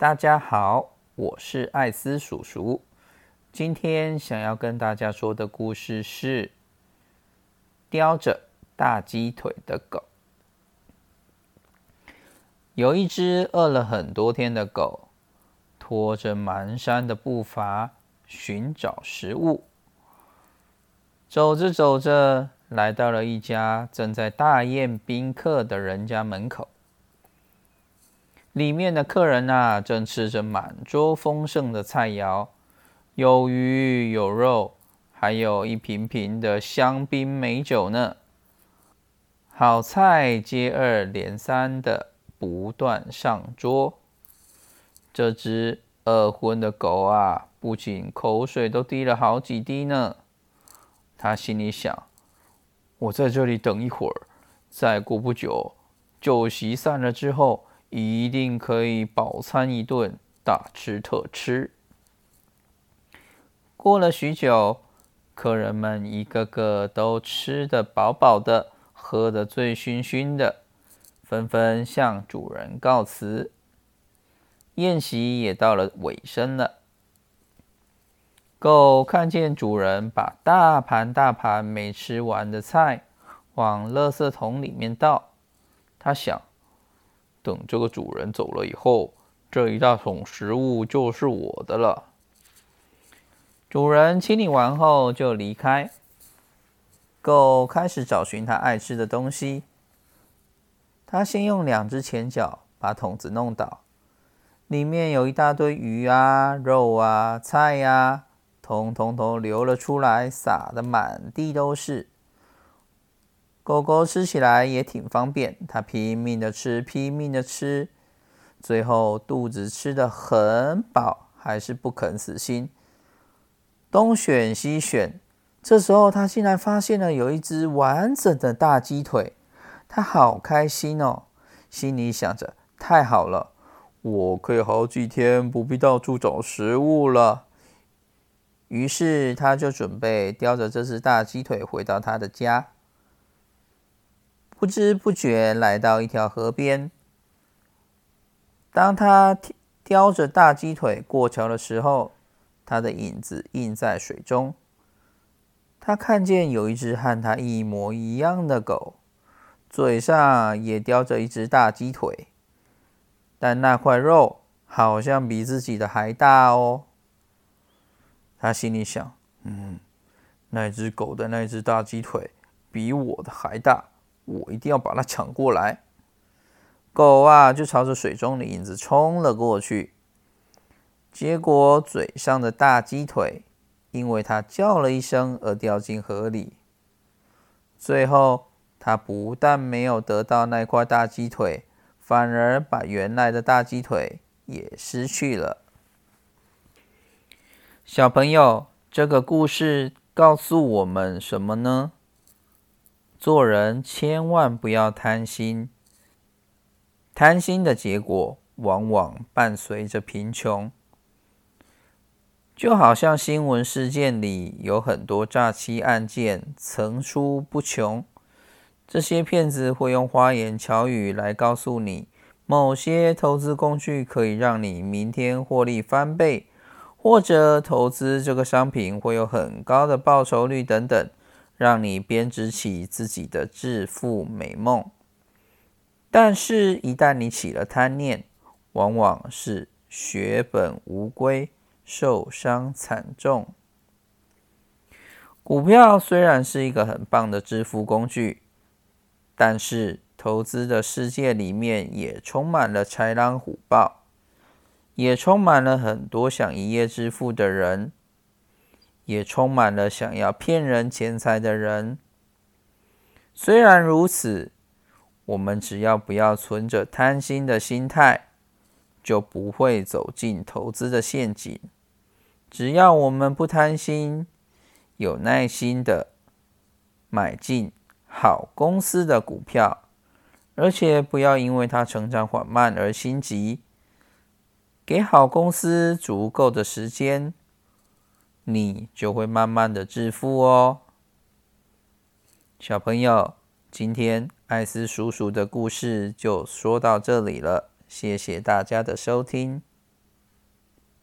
大家好，我是艾斯叔叔。今天想要跟大家说的故事是叼着大鸡腿的狗。有一只饿了很多天的狗，拖着蹒跚的步伐寻找食物。走着走着，来到了一家正在大宴宾客的人家门口。里面的客人呐，正吃着满桌丰盛的菜肴，有鱼有肉，还有一瓶瓶的香槟美酒呢。好菜接二连三的不断上桌，这只饿昏的狗啊，不仅口水都滴了好几滴呢。他心里想：我在这里等一会儿，再过不久，酒席散了之后。一定可以饱餐一顿，大吃特吃。过了许久，客人们一个个都吃得饱饱的，喝得醉醺醺的，纷纷向主人告辞。宴席也到了尾声了。狗看见主人把大盘大盘没吃完的菜往垃圾桶里面倒，他想。等这个主人走了以后，这一大桶食物就是我的了。主人清理完后就离开，狗开始找寻它爱吃的东西。它先用两只前脚把桶子弄倒，里面有一大堆鱼啊、肉啊、菜呀，通通都流了出来，撒的满地都是。狗狗吃起来也挺方便，它拼命的吃，拼命的吃，最后肚子吃的很饱，还是不肯死心，东选西选。这时候，它竟然发现了有一只完整的大鸡腿，它好开心哦，心里想着：太好了，我可以好几天不必到处找食物了。于是，他就准备叼着这只大鸡腿回到他的家。不知不觉来到一条河边。当他叼着大鸡腿过桥的时候，他的影子映在水中。他看见有一只和他一模一样的狗，嘴上也叼着一只大鸡腿，但那块肉好像比自己的还大哦。他心里想：“嗯，那只狗的那只大鸡腿比我的还大。”我一定要把它抢过来！狗啊，就朝着水中的影子冲了过去。结果，嘴上的大鸡腿因为它叫了一声而掉进河里。最后，它不但没有得到那块大鸡腿，反而把原来的大鸡腿也失去了。小朋友，这个故事告诉我们什么呢？做人千万不要贪心，贪心的结果往往伴随着贫穷。就好像新闻事件里有很多诈欺案件层出不穷，这些骗子会用花言巧语来告诉你，某些投资工具可以让你明天获利翻倍，或者投资这个商品会有很高的报酬率等等。让你编织起自己的致富美梦，但是，一旦你起了贪念，往往是血本无归，受伤惨重。股票虽然是一个很棒的致富工具，但是投资的世界里面也充满了豺狼虎豹，也充满了很多想一夜致富的人。也充满了想要骗人钱财的人。虽然如此，我们只要不要存着贪心的心态，就不会走进投资的陷阱。只要我们不贪心，有耐心的买进好公司的股票，而且不要因为它成长缓慢而心急，给好公司足够的时间。你就会慢慢的致富哦，小朋友，今天艾斯叔叔的故事就说到这里了，谢谢大家的收听。